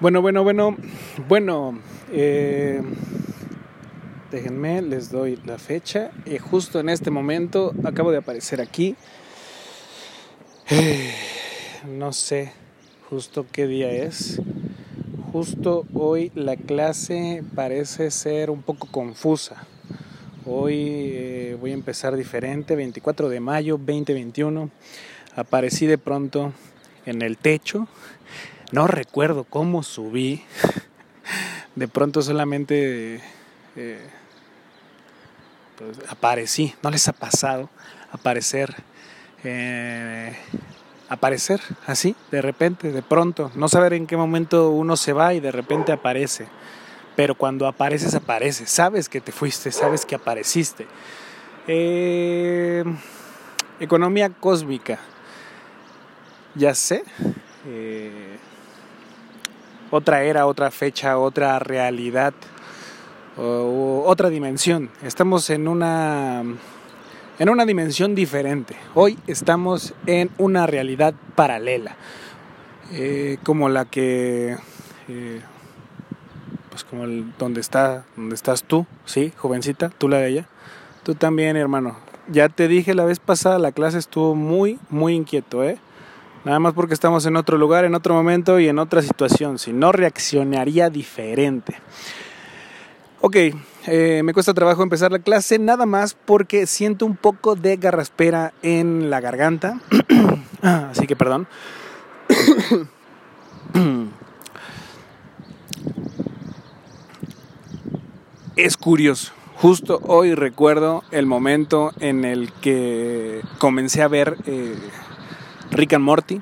Bueno, bueno, bueno, bueno, eh, déjenme, les doy la fecha. Y justo en este momento acabo de aparecer aquí. Eh, no sé justo qué día es. Justo hoy la clase parece ser un poco confusa. Hoy eh, voy a empezar diferente, 24 de mayo 2021. Aparecí de pronto en el techo no recuerdo cómo subí. De pronto solamente eh, pues, aparecí. ¿No les ha pasado aparecer? Eh, aparecer así, de repente, de pronto. No saber en qué momento uno se va y de repente aparece. Pero cuando apareces, apareces. Sabes que te fuiste, sabes que apareciste. Eh, economía cósmica. Ya sé otra era, otra fecha, otra realidad, otra dimensión. Estamos en una en una dimensión diferente. Hoy estamos en una realidad paralela, eh, como la que, eh, pues como el, donde está, donde estás tú, sí, jovencita, tú la de ella, tú también, hermano. Ya te dije la vez pasada, la clase estuvo muy, muy inquieto, ¿eh? Nada más porque estamos en otro lugar, en otro momento y en otra situación. Si no, reaccionaría diferente. Ok, eh, me cuesta trabajo empezar la clase, nada más porque siento un poco de garraspera en la garganta. Así que perdón. es curioso. Justo hoy recuerdo el momento en el que comencé a ver eh, Rick and Morty.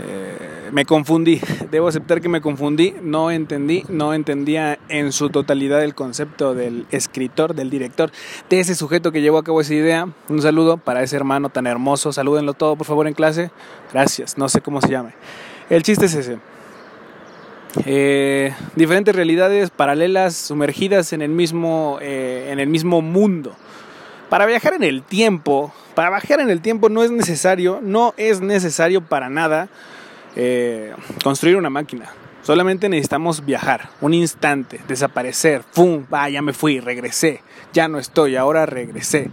Eh, me confundí, debo aceptar que me confundí, no entendí, no entendía en su totalidad el concepto del escritor, del director, de ese sujeto que llevó a cabo esa idea. Un saludo para ese hermano tan hermoso, salúdenlo todo por favor en clase, gracias, no sé cómo se llame. El chiste es ese. Eh, diferentes realidades paralelas sumergidas en el mismo, eh, en el mismo mundo. Para viajar en el tiempo, para viajar en el tiempo no es necesario, no es necesario para nada eh, construir una máquina. Solamente necesitamos viajar, un instante, desaparecer, ¡fum! Ah, ya me fui, regresé, ya no estoy, ahora regresé.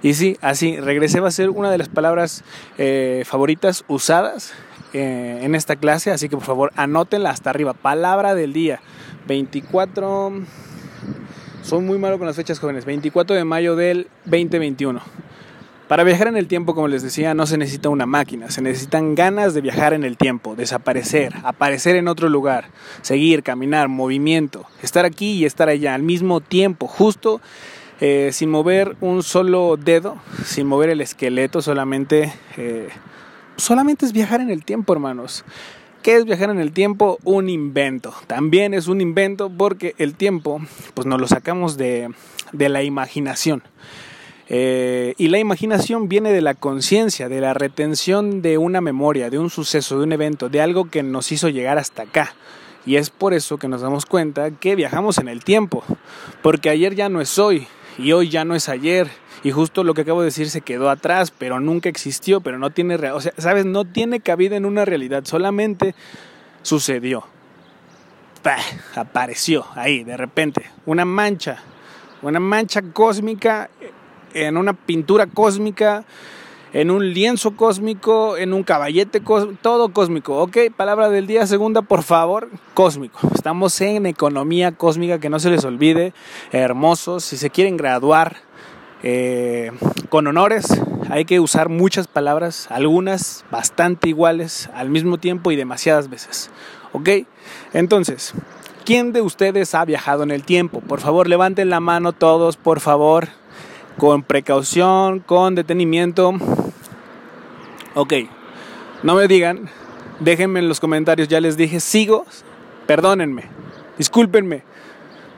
Y sí, así, regresé va a ser una de las palabras eh, favoritas usadas eh, en esta clase, así que por favor anótenla hasta arriba. Palabra del día, 24 son muy malo con las fechas jóvenes. 24 de mayo del 2021. Para viajar en el tiempo, como les decía, no se necesita una máquina, se necesitan ganas de viajar en el tiempo, desaparecer, aparecer en otro lugar, seguir, caminar, movimiento, estar aquí y estar allá al mismo tiempo, justo eh, sin mover un solo dedo, sin mover el esqueleto, solamente, eh, solamente es viajar en el tiempo, hermanos. ¿Qué es viajar en el tiempo? Un invento. También es un invento porque el tiempo, pues nos lo sacamos de, la imaginación. Eh, y la imaginación viene de la conciencia, de la retención de una memoria, de un suceso, de un evento, de algo que nos hizo llegar hasta acá. Y es por eso que nos damos cuenta que viajamos en el tiempo, porque ayer ya no es hoy y hoy ya no es ayer y justo lo que acabo de decir se quedó atrás, pero nunca existió, pero no tiene, o sea, sabes, no tiene cabida en una realidad, solamente sucedió. apareció ahí de repente una mancha, una mancha cósmica en una pintura cósmica, en un lienzo cósmico, en un caballete cósmico, todo cósmico. Ok, palabra del día segunda, por favor, cósmico. Estamos en economía cósmica, que no se les olvide, hermosos. Si se quieren graduar eh, con honores, hay que usar muchas palabras, algunas bastante iguales al mismo tiempo y demasiadas veces. ¿Ok? Entonces, ¿quién de ustedes ha viajado en el tiempo? Por favor, levanten la mano todos, por favor, con precaución, con detenimiento. Ok, no me digan, déjenme en los comentarios, ya les dije, sigo, perdónenme, discúlpenme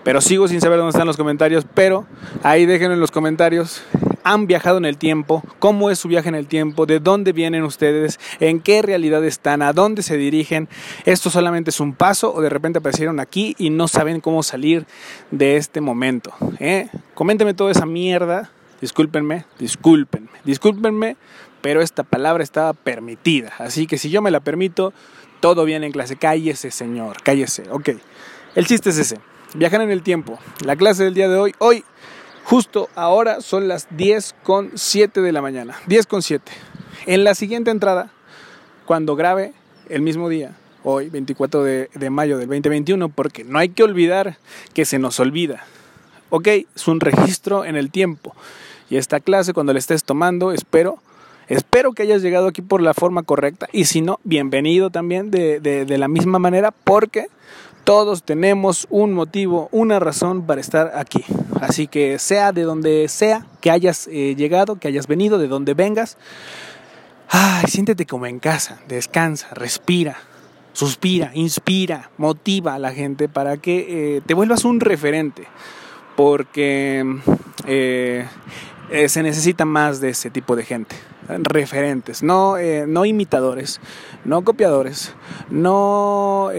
pero sigo sin saber dónde están los comentarios, pero ahí déjenlo en los comentarios. ¿Han viajado en el tiempo? ¿Cómo es su viaje en el tiempo? ¿De dónde vienen ustedes? ¿En qué realidad están? ¿A dónde se dirigen? ¿Esto solamente es un paso o de repente aparecieron aquí y no saben cómo salir de este momento? ¿Eh? Coméntenme toda esa mierda. Discúlpenme, discúlpenme, discúlpenme, pero esta palabra estaba permitida. Así que si yo me la permito, Todo bien en clase. Cállese, señor. Cállese. Ok. El chiste es ese. Viajar en el tiempo. La clase del día de hoy. Hoy, justo ahora, son las 10 con 7 de la mañana. 10 con 7. En la siguiente entrada, cuando grabe el mismo día, hoy, 24 de, mayo del 2021, porque no hay que olvidar que se nos olvida. Ok, es un registro en el tiempo. Y esta clase, cuando la estés tomando, espero Espero que hayas llegado aquí por la forma correcta y si no, bienvenido también de, de, la misma manera porque todos tenemos un motivo, una razón para estar aquí. Así que sea de donde sea que hayas eh, llegado, que hayas venido, de donde vengas, ay, siéntete como en casa, descansa, respira, suspira, inspira, motiva a la gente para que eh, te vuelvas un referente. Porque eh, se necesita más de ese tipo de gente referentes, no, no imitadores, no copiadores, no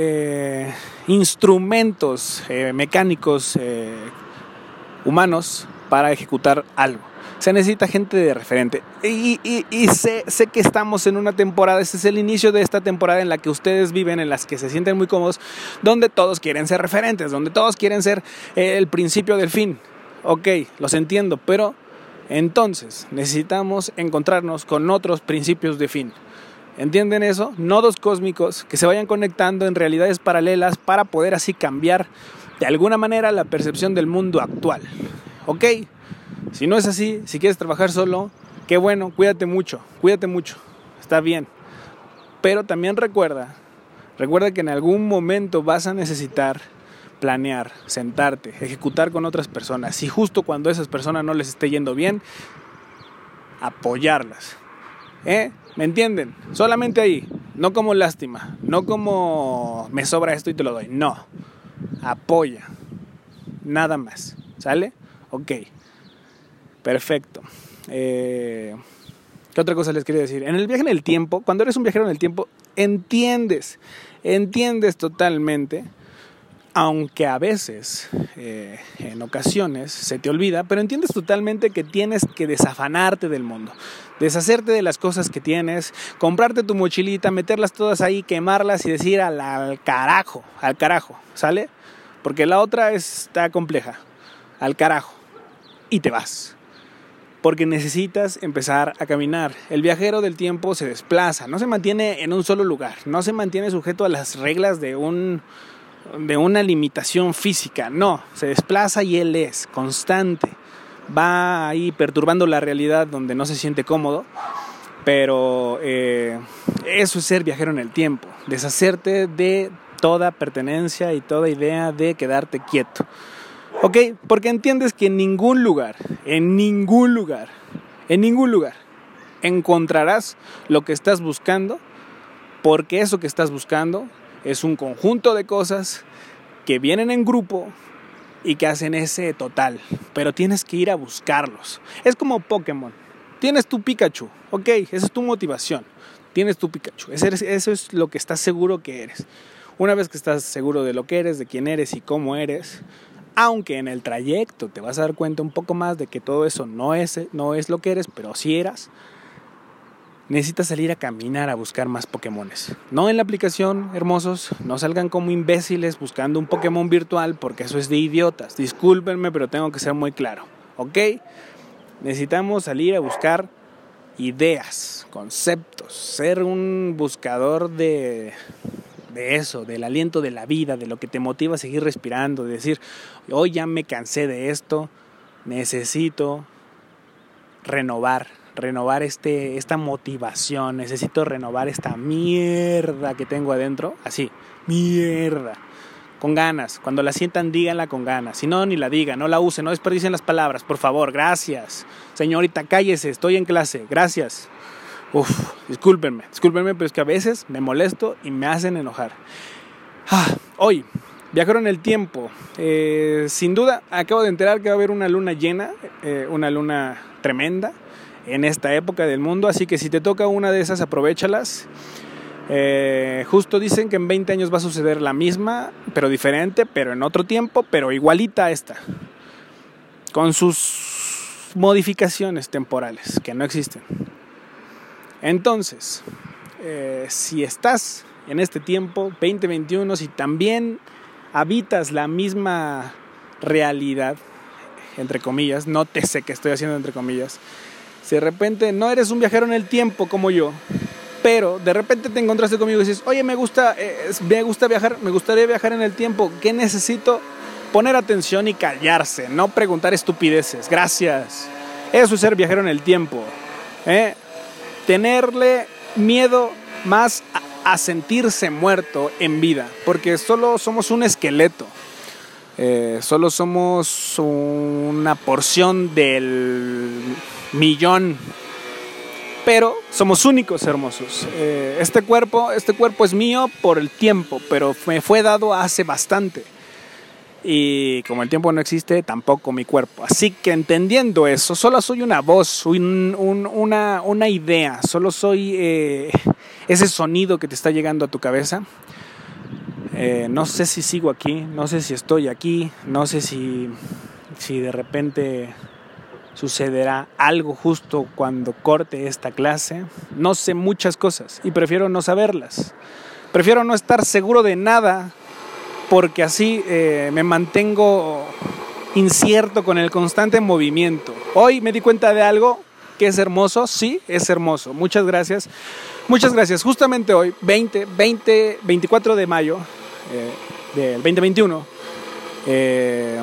instrumentos eh, mecánicos humanos para ejecutar algo. Se necesita gente de referente. Y, sé, que estamos en una temporada, este es el inicio de esta temporada en la que ustedes viven, en las que se sienten muy cómodos, donde todos quieren ser referentes, donde todos quieren ser el principio del fin. Ok, los entiendo, pero entonces, necesitamos encontrarnos con otros principios de fin. ¿Entienden eso? Nodos cósmicos que se vayan conectando en realidades paralelas para poder así cambiar de alguna manera la percepción del mundo actual. ¿Ok? Si no es así, si quieres trabajar solo, qué bueno, cuídate mucho, cuídate mucho, está bien. Pero también recuerda, recuerda que en algún momento vas a necesitar planear, sentarte, ejecutar con otras personas y justo cuando a esas personas no les esté yendo bien, apoyarlas. ¿Eh? ¿Me entienden? Solamente ahí, no como lástima, no como me sobra esto y te lo doy, no. Apoya. Nada más. ¿Sale? Ok. Perfecto. Eh, ¿Qué otra cosa les quería decir? En el viaje en el tiempo, cuando eres un viajero en el tiempo, entiendes, entiendes totalmente aunque a veces, eh, en ocasiones, se te olvida, pero entiendes totalmente que tienes que desafanarte del mundo, deshacerte de las cosas que tienes, comprarte tu mochilita, meterlas todas ahí, quemarlas y decir al, al carajo, al carajo, ¿sale? Porque la otra está compleja, al carajo, y te vas. Porque necesitas empezar a caminar. El viajero del tiempo se desplaza, no se mantiene en un solo lugar, no se mantiene sujeto a las reglas de un de una limitación física, no, se desplaza y él es constante, va ahí perturbando la realidad donde no se siente cómodo, pero eh, eso es ser viajero en el tiempo, deshacerte de toda pertenencia y toda idea de quedarte quieto. ¿Ok? Porque entiendes que en ningún lugar, en ningún lugar, en ningún lugar encontrarás lo que estás buscando, porque eso que estás buscando es un conjunto de cosas que vienen en grupo y que hacen ese total, pero tienes que ir a buscarlos. Es como Pokémon. Tienes tu Pikachu, ok, esa es tu motivación. Tienes tu Pikachu, eso es lo que estás seguro que eres. Una vez que estás seguro de lo que eres, de quién eres y cómo eres, aunque en el trayecto te vas a dar cuenta un poco más de que todo eso no es, no es lo que eres, pero sí eras, necesitas salir a caminar a buscar más Pokémones. No en la aplicación, hermosos, no salgan como imbéciles buscando un Pokémon virtual porque eso es de idiotas. Discúlpenme, pero tengo que ser muy claro. ¿Ok? Necesitamos salir a buscar ideas, conceptos, ser un buscador de, de eso, del aliento de la vida, de lo que te motiva a seguir respirando, de decir, hoy ya me cansé de esto, necesito renovar renovar este, esta motivación, necesito renovar esta mierda que tengo adentro, así, mierda, con ganas, cuando la sientan díganla con ganas, si no, ni la digan, no la usen, no desperdicien las palabras, por favor, gracias, señorita, cállese, estoy en clase, gracias. Uf, discúlpenme, discúlpenme, pero es que a veces me molesto y me hacen enojar. Ah, hoy, viajaron el tiempo. Eh, sin duda, acabo de enterar que va a haber una luna llena, eh, una luna tremenda en esta época del mundo, así que si te toca una de esas, aprovechalas. Eh, justo dicen que en 20 años va a suceder la misma, pero diferente, pero en otro tiempo, pero igualita a esta, con sus modificaciones temporales que no existen. Entonces, eh, si estás en este tiempo 2021 si también habitas la misma realidad, entre comillas, no te sé que estoy haciendo entre comillas, si de repente no eres un viajero en el tiempo como yo, pero de repente te encontraste conmigo y dices, oye, me gusta, eh, me gusta viajar, me gustaría viajar en el tiempo, ¿qué necesito? Poner atención y callarse, no preguntar estupideces, gracias. Eso es ser viajero en el tiempo. ¿eh? Tenerle miedo más a, sentirse muerto en vida, porque solo somos un esqueleto. Eh, solo somos una porción del millón pero somos únicos hermosos. Eh, este cuerpo, este cuerpo es mío por el tiempo, pero me fue dado hace bastante. Y como el tiempo no existe, tampoco mi cuerpo. Así que entendiendo eso, solo soy una voz, una, una, idea, solo soy eh, ese sonido que te está llegando a tu cabeza. Eh, no sé si sigo aquí, no sé si estoy aquí, no sé si, si de repente sucederá algo justo cuando corte esta clase. No sé muchas cosas y prefiero no saberlas. Prefiero no estar seguro de nada porque así eh, me mantengo incierto con el constante movimiento. Hoy me di cuenta de algo que es hermoso, sí, es hermoso. Muchas gracias. Muchas gracias. Justamente hoy, 20, 20 24 de mayo eh, del 2021, eh,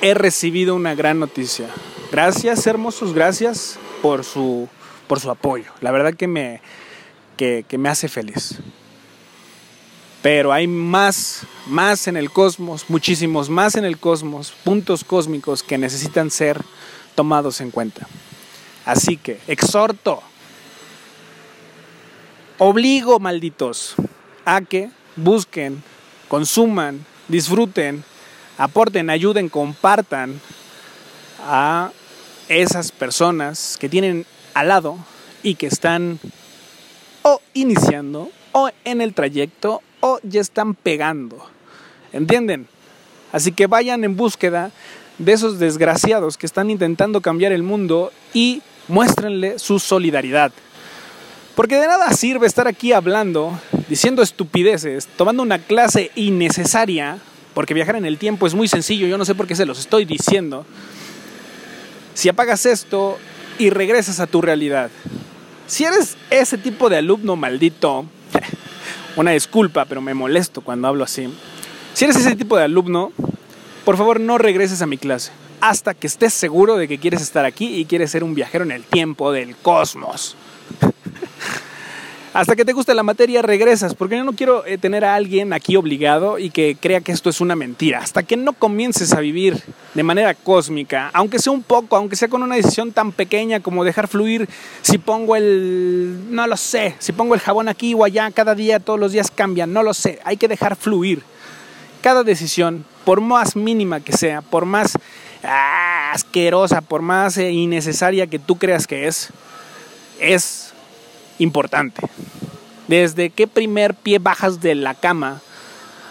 he recibido una gran noticia. Gracias, hermosos, gracias por su, por su apoyo. La verdad que me, que, me hace feliz. Pero hay más, más en el cosmos, muchísimos más en el cosmos, puntos cósmicos que necesitan ser tomados en cuenta. Así que exhorto, obligo, malditos, a que busquen, consuman, disfruten aporten, ayuden, compartan a esas personas que tienen al lado y que están o iniciando o en el trayecto o ya están pegando. ¿Entienden? Así que vayan en búsqueda de esos desgraciados que están intentando cambiar el mundo y muéstrenle su solidaridad. Porque de nada sirve estar aquí hablando, diciendo estupideces, tomando una clase innecesaria porque viajar en el tiempo es muy sencillo, yo no sé por qué se los estoy diciendo. Si apagas esto y regresas a tu realidad. Si eres ese tipo de alumno maldito, una disculpa, pero me molesto cuando hablo así. Si eres ese tipo de alumno, por favor no regreses a mi clase hasta que estés seguro de que quieres estar aquí y quieres ser un viajero en el tiempo del cosmos. Hasta que te guste la materia regresas, porque yo no quiero eh, tener a alguien aquí obligado y que crea que esto es una mentira. Hasta que no comiences a vivir de manera cósmica, aunque sea un poco, aunque sea con una decisión tan pequeña como dejar fluir, si pongo el, no lo sé, si pongo el jabón aquí o allá, cada día, todos los días cambian, no lo sé, hay que dejar fluir. Cada decisión, por más mínima que sea, por más ah, asquerosa, por más eh, innecesaria que tú creas que es, es importante. Desde qué primer pie bajas de la cama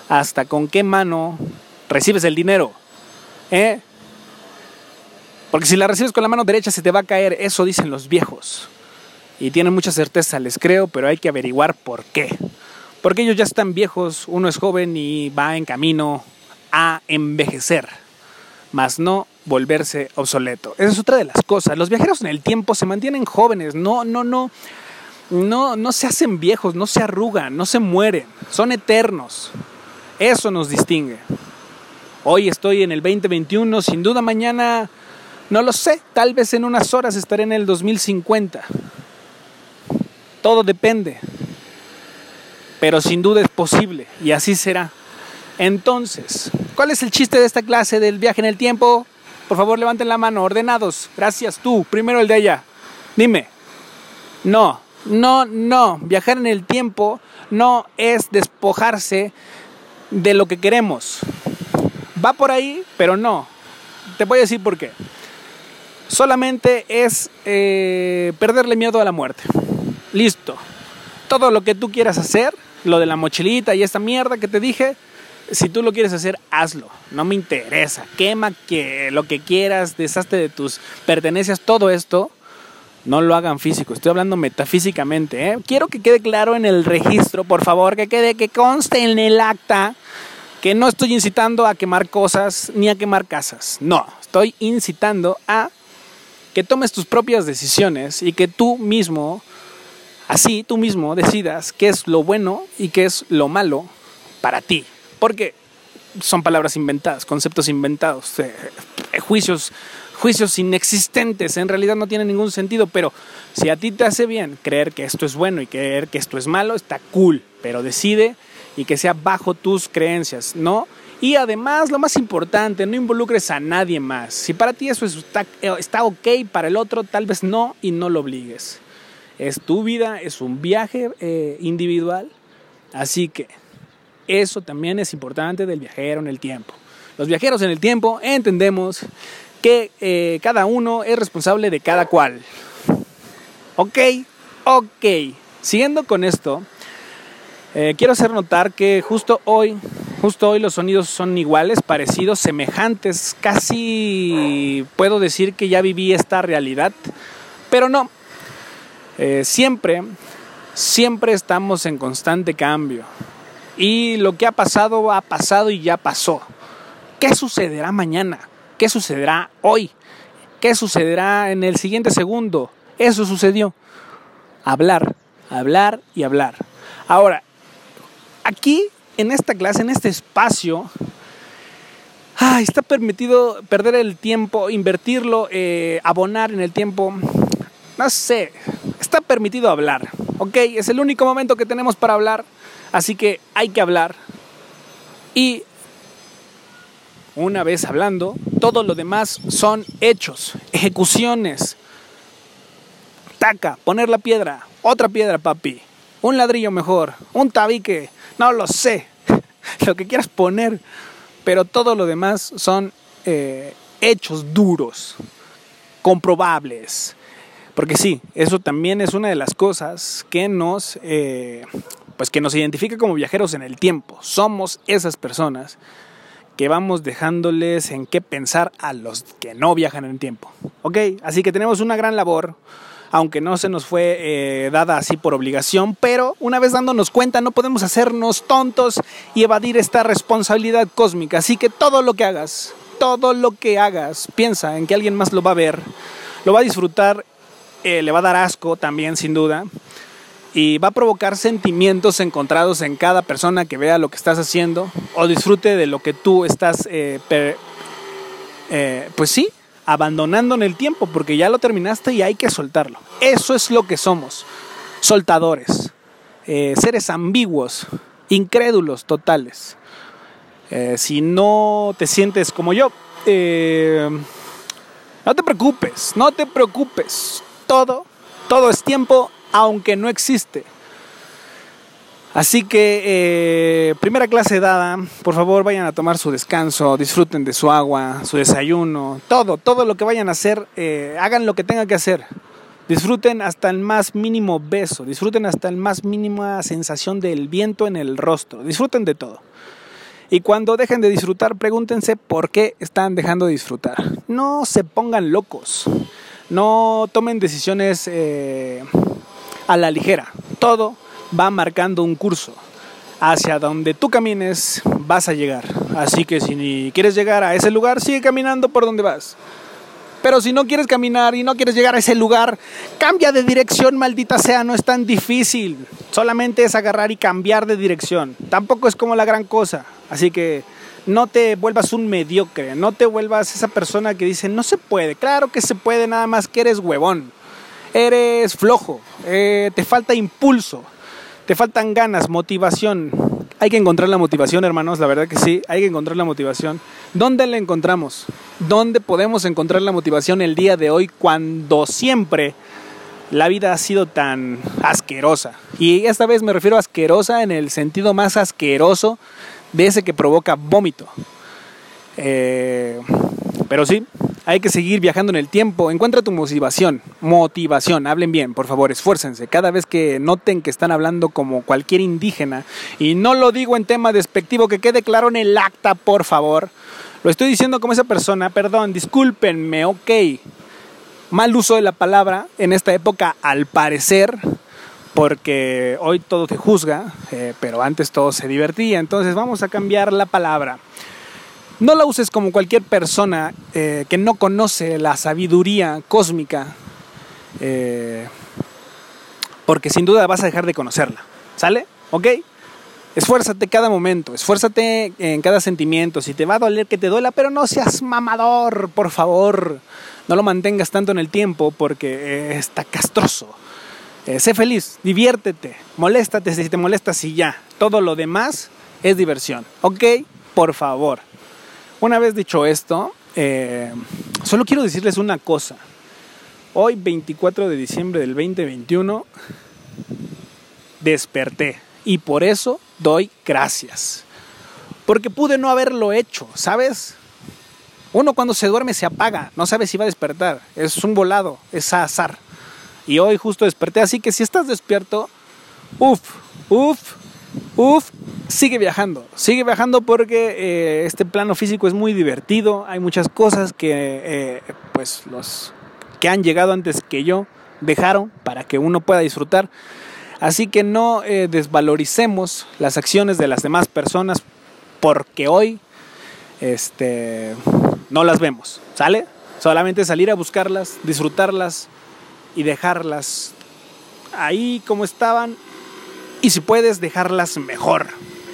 hasta con qué mano recibes el dinero. ¿Eh? Porque si la recibes con la mano derecha se te va a caer, eso dicen los viejos. Y tienen mucha certeza, les creo, pero hay que averiguar por qué. Porque ellos ya están viejos, uno es joven y va en camino a envejecer, más no volverse obsoleto. Esa es otra de las cosas. Los viajeros en el tiempo se mantienen jóvenes, no, no, no no, no se hacen viejos, no se arrugan, no se mueren, son eternos. Eso nos distingue. Hoy estoy en el 2021, sin duda mañana, no lo sé, tal vez en unas horas estaré en el 2050. Todo depende, pero sin duda es posible y así será. Entonces, ¿cuál es el chiste de esta clase del viaje en el tiempo? Por favor, levanten la mano, ordenados. Gracias tú, primero el de ella. Dime. No, no, no, viajar en el tiempo no es despojarse de lo que queremos. Va por ahí, pero no. Te voy a decir por qué. Solamente es eh, perderle miedo a la muerte. Listo. Todo lo que tú quieras hacer, lo de la mochilita y esta mierda que te dije, si tú lo quieres hacer, hazlo. No me interesa. Quema que lo que quieras, deshazte de tus pertenencias, todo esto No lo hagan físico, estoy hablando metafísicamente. ¿eh? Quiero que quede claro en el registro, por favor, que quede, que conste en el acta que no estoy incitando a quemar cosas ni a quemar casas. No, estoy incitando a que tomes tus propias decisiones y que tú mismo, así tú mismo, decidas qué es lo bueno y qué es lo malo para ti. Porque son palabras inventadas, conceptos inventados, eh, juicios juicios inexistentes, en realidad no tienen ningún sentido, pero si a ti te hace bien creer que esto es bueno y creer que esto es malo, está cool, pero decide y que sea bajo tus creencias, ¿no? Y además, lo más importante, no involucres a nadie más. Si para ti eso está, está ok, para el otro tal vez no y no lo obligues. Es tu vida, es un viaje eh, individual, así que eso también es importante del viajero en el tiempo. Los viajeros en el tiempo entendemos que eh, cada uno es responsable de cada cual. Ok, ok. Siguiendo con esto, eh, quiero hacer notar que justo hoy, justo hoy los sonidos son iguales, parecidos, semejantes, casi puedo decir que ya viví esta realidad, pero no. Eh, siempre, siempre estamos en constante cambio. Y lo que ha pasado, ha pasado y ya pasó. ¿Qué sucederá mañana? ¿Qué sucederá hoy? ¿Qué sucederá en el siguiente segundo? Eso sucedió. Hablar, hablar y hablar. Ahora, aquí, en esta clase, en este espacio, está permitido perder el tiempo, invertirlo, eh, abonar en el tiempo. No sé, está permitido hablar, ¿ok? Es el único momento que tenemos para hablar, así que hay que hablar. Y una vez hablando, todo lo demás son hechos, ejecuciones. Taca, poner la piedra, otra piedra, papi. Un ladrillo mejor, un tabique, no lo sé. lo que quieras poner. Pero todo lo demás son eh, hechos duros, comprobables. Porque sí, eso también es una de las cosas que nos, eh, pues que nos identifica como viajeros en el tiempo. Somos esas personas que vamos dejándoles en qué pensar a los que no viajan en tiempo. ¿Ok? Así que tenemos una gran labor, aunque no se nos fue eh, dada así por obligación, pero una vez dándonos cuenta no podemos hacernos tontos y evadir esta responsabilidad cósmica. Así que todo lo que hagas, todo lo que hagas, piensa en que alguien más lo va a ver, lo va a disfrutar, eh, le va a dar asco también sin duda y va a provocar sentimientos encontrados en cada persona que vea lo que estás haciendo o disfrute de lo que tú estás, eh, eh, pues sí, abandonando en el tiempo porque ya lo terminaste y hay que soltarlo. Eso es lo que somos, soltadores, eh, seres ambiguos, incrédulos totales. si no te sientes como yo, no te preocupes, no te preocupes, todo, todo es tiempo aunque no existe. Así que, eh, primera clase dada, por favor vayan a tomar su descanso, disfruten de su agua, su desayuno, todo, todo lo que vayan a hacer, eh, hagan lo que tengan que hacer. Disfruten hasta el más mínimo beso, disfruten hasta el más mínima sensación del viento en el rostro, disfruten de todo. Y cuando dejen de disfrutar, pregúntense por qué están dejando de disfrutar. No se pongan locos, no tomen decisiones eh, a la ligera. Todo va marcando un curso. Hacia donde tú camines vas a llegar. Así que si quieres llegar a ese lugar, sigue caminando por donde vas. Pero si no quieres caminar y no quieres llegar a ese lugar, cambia de dirección, maldita sea, no es tan difícil. Solamente es agarrar y cambiar de dirección. Tampoco es como la gran cosa. Así que no te vuelvas un mediocre, no te vuelvas esa persona que dice, no se puede. Claro que se puede, nada más que eres huevón eres flojo, eh, te falta impulso, te faltan ganas, motivación. Hay que encontrar la motivación, hermanos, la verdad que sí, hay que encontrar la motivación. ¿Dónde la encontramos? ¿Dónde podemos encontrar la motivación el día de hoy cuando siempre la vida ha sido tan asquerosa? Y esta vez me refiero a asquerosa en el sentido más asqueroso de ese que provoca vómito. Eh, pero sí, hay que seguir viajando en el tiempo. Encuentra tu motivación. Motivación. Hablen bien, por favor, esfuércense. Cada vez que noten que están hablando como cualquier indígena, y no lo digo en tema despectivo, que quede claro en el acta, por favor. Lo estoy diciendo como esa persona, perdón, discúlpenme, ok. mal uso de la palabra en esta época, al parecer, porque hoy todo te juzga, eh, pero antes todo se divertía. Entonces vamos a cambiar la palabra. No la uses como cualquier persona eh, que no conoce la sabiduría cósmica, eh, porque sin duda vas a dejar de conocerla. ¿Sale? ¿Ok? Esfuérzate cada momento, esfuérzate en cada sentimiento. Si te va a doler, que te duela, pero no seas mamador, por favor. No lo mantengas tanto en el tiempo porque eh, está castroso. Sé feliz, diviértete, moléstate si te molestas y ya. Todo lo demás es diversión. ¿Ok? Por favor. Una vez dicho esto, eh, solo quiero decirles una cosa. Hoy, 24 de diciembre del 2021, desperté y por eso doy gracias. Porque pude no haberlo hecho, ¿sabes? Uno cuando se duerme se apaga, no sabe si va a despertar, es un volado, es azar. Y hoy justo desperté, así que si estás despierto, uff, uff, uff, sigue viajando, sigue viajando porque eh, este plano físico es muy divertido, hay muchas cosas que eh, pues los que han llegado antes que yo dejaron para que uno pueda disfrutar. Así que no eh, desvaloricemos las acciones de las demás personas porque hoy este, no las vemos, ¿sale? Solamente salir a buscarlas, disfrutarlas y dejarlas ahí como estaban y si puedes dejarlas mejor.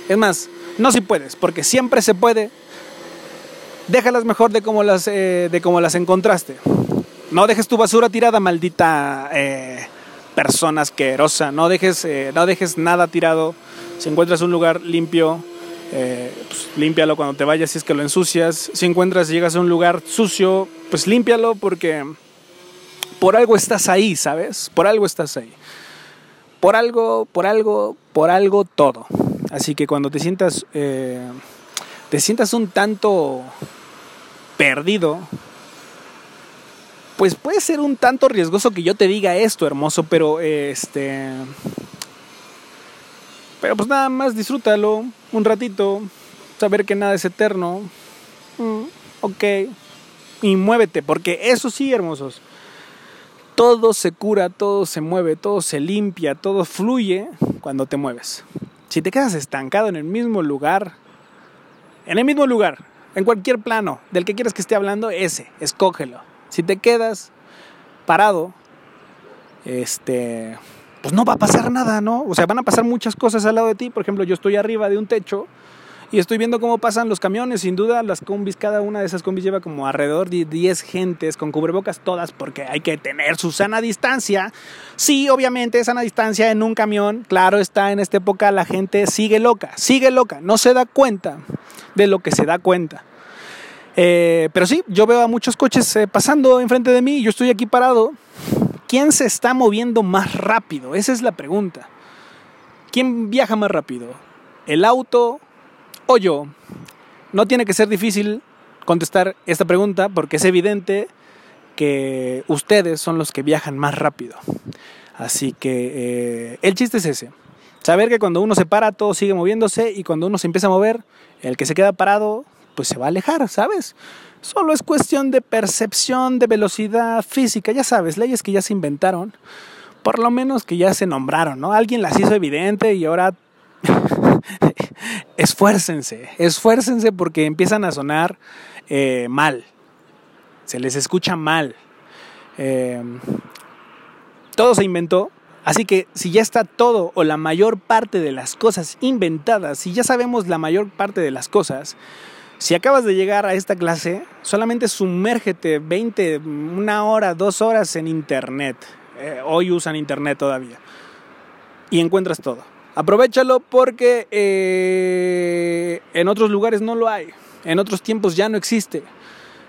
Es más, no si puedes, porque siempre se puede. Déjalas mejor de como las, eh, de las encontraste. No dejes tu basura tirada, maldita eh, persona asquerosa. No dejes, eh, no dejes nada tirado. Si encuentras un lugar limpio, eh, pues, límpialo cuando te vayas si es que lo ensucias. Si encuentras, llegas a un lugar sucio, pues límpialo porque por algo estás ahí, ¿sabes? Por algo estás ahí. Por algo, por algo, por algo todo. Así que cuando te sientas, eh, te sientas un tanto perdido, pues puede ser un tanto riesgoso que yo te diga esto, hermoso, pero este. Pero pues nada más disfrútalo un ratito, saber que nada es eterno. Mm, ok. Y muévete, porque eso sí, hermosos. Todo se cura, todo se mueve, todo se limpia, todo fluye cuando te mueves. Si te quedas estancado en el mismo lugar, en el mismo lugar, en cualquier plano del que quieras que esté hablando, ese, escógelo si te quedas parado, este, pues no va a pasar nada, ¿no? O sea, van a pasar muchas cosas al lado de ti. Por ejemplo, yo estoy arriba de un techo y estoy viendo cómo pasan los camiones. Sin duda, las combis, cada una de esas combis lleva como alrededor de 10 gentes con cubrebocas todas porque hay que tener su sana distancia. Sí, obviamente, sana distancia en un camión. Claro está, en esta época la gente sigue loca, sigue loca, no se da cuenta de lo que se da cuenta. Eh, pero sí, yo veo a muchos coches eh, pasando enfrente de mí yo estoy aquí parado. ¿Quién se está moviendo más rápido? Esa es la pregunta. ¿Quién viaja más rápido? ¿El auto o yo? No tiene que ser difícil contestar esta pregunta porque es evidente que ustedes son los que viajan más rápido. Así que eh, el chiste es ese. Saber que cuando uno se para todo sigue moviéndose y cuando uno se empieza a mover, el que se queda parado pues se va a alejar, ¿sabes? Solo es cuestión de percepción, de velocidad física, ya sabes, leyes que ya se inventaron, por lo menos que ya se nombraron, ¿no? Alguien las hizo evidente y ahora esfuércense, esfuércense porque empiezan a sonar eh, mal, se les escucha mal. Em, todo se inventó, así que si ya está todo o la mayor parte de las cosas inventadas, si ya sabemos la mayor parte de las cosas, si acabas de llegar a esta clase, solamente sumérgete 20, una hora, dos horas en Internet. Eh, hoy usan Internet todavía. Y encuentras todo. Aprovechalo porque eh, en otros lugares no lo hay. En otros tiempos ya no existe.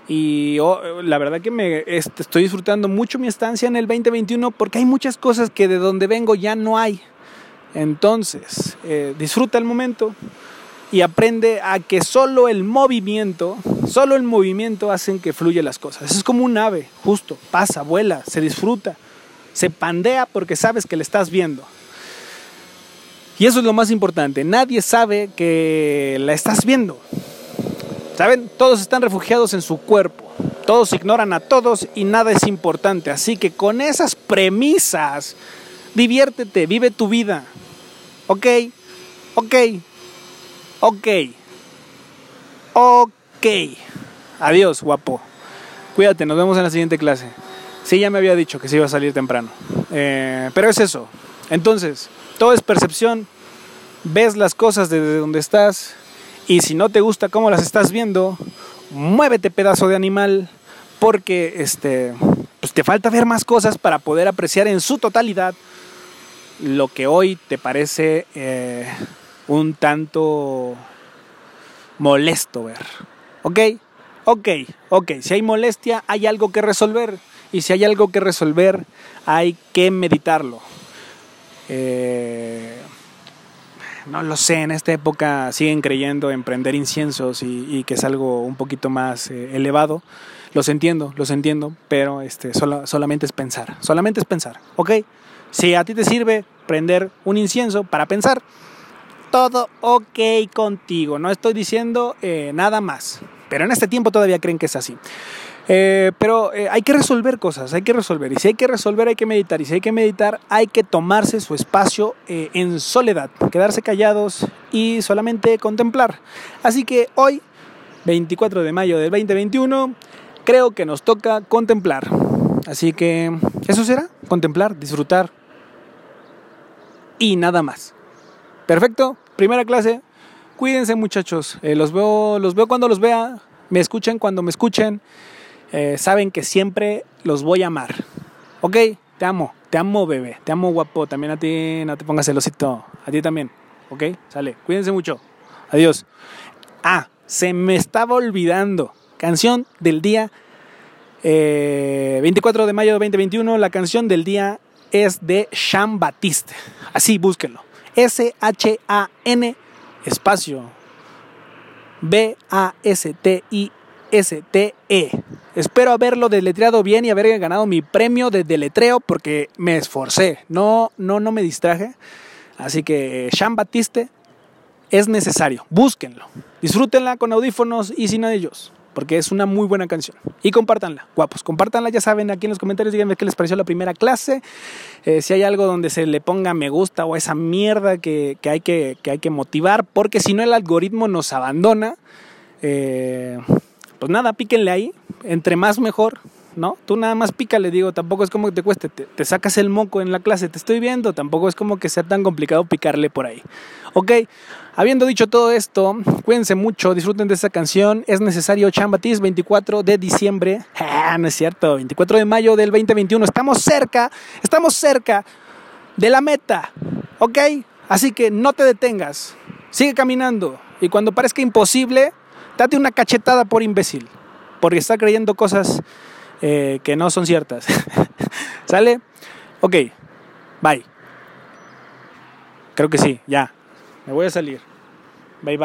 Y oh, la verdad que me estoy disfrutando mucho mi estancia en el 2021 porque hay muchas cosas que de donde vengo ya no hay. Entonces, eh, disfruta el momento y aprende a que solo el movimiento, solo el movimiento hacen que fluya las cosas. Es como un ave, justo, pasa, vuela, se disfruta, se pandea porque sabes que le estás viendo. Y eso es lo más importante, nadie sabe que la estás viendo. ¿Saben? Todos están refugiados en su cuerpo. Todos ignoran a todos y nada es importante. Así que con esas premisas, diviértete, vive tu vida. ¿Ok? ¿Ok? ¿Ok? Ok. Adiós, guapo. Cuídate, nos vemos en la siguiente clase. Sí, ya me había dicho que se iba a salir temprano. Eh, pero es eso. Entonces, todo es percepción. Ves las cosas desde donde estás. Y si no te gusta cómo las estás viendo, muévete pedazo de animal. Porque este, pues te falta ver más cosas para poder apreciar en su totalidad lo que hoy te parece eh, un tanto molesto ver. ¿Ok? Ok, ok. Si hay molestia, hay algo que resolver. Y si hay algo que resolver, hay que meditarlo. Eh, no lo sé, en esta época siguen creyendo en prender inciensos y, que es algo un poquito más eh, elevado. Los entiendo, los entiendo, pero este, solamente es pensar, solamente es pensar, ¿ok? Si a ti te sirve prender un incienso para pensar, todo ok contigo, no estoy diciendo eh, nada más, pero en este tiempo todavía creen que es así. Eh, pero eh, hay que resolver cosas, hay que resolver. Y si hay que resolver, hay que meditar. Y si hay que meditar, hay que tomarse su espacio eh, en soledad, quedarse callados y solamente contemplar. Así que hoy, 24 de mayo del 2021, creo que nos toca contemplar. Así que eso será, contemplar, disfrutar y nada más. Perfecto, primera clase. Cuídense muchachos, los, veo, los veo cuando los vea, me escuchen cuando me escuchen. Eh, saben que siempre los voy a amar. ¿Ok? Te amo, te amo bebé, te amo guapo, también a ti no te pongas celosito, a ti también. ¿Ok? Sale, cuídense mucho. Adiós. Ah, se me estaba olvidando. Canción del día 24 eh, de mayo de 2021. La canción del día es de Jean Baptiste. Así, búsquenlo. S-H-A-N espacio B-A-S-T-I S-T-E. Espero haberlo deletreado bien y haber ganado mi premio de deletreo porque me esforcé. No, no, no me distraje. Así que Jean Baptiste es necesario. Búsquenlo. Disfrútenla con audífonos y sin ellos. Porque es una muy buena canción. Y compártanla, guapos. Compártanla, ya saben, aquí en los comentarios díganme qué les pareció la primera clase. Eh, si hay algo donde se le ponga me gusta o esa mierda que, hay, que, que hay que motivar. Porque si no el algoritmo nos abandona. Eh, pues nada, píquenle ahí, entre más mejor, ¿no? Tú nada más pícale, digo, tampoco es como que te cueste, te, sacas el moco en la clase, te estoy viendo, tampoco es como que sea tan complicado picarle por ahí. Ok, habiendo dicho todo esto, cuídense mucho, disfruten de esta canción, es necesario Chambatis 24 de diciembre, ah, no es cierto, 24 de mayo del 2021, estamos cerca, estamos cerca de la meta, ok, así que no te detengas, sigue caminando y cuando parezca imposible, date una cachetada por imbécil, porque está creyendo cosas eh, que no son ciertas. ¿Sale? Ok, bye. Creo que sí, ya. Me voy a salir. Bye bye.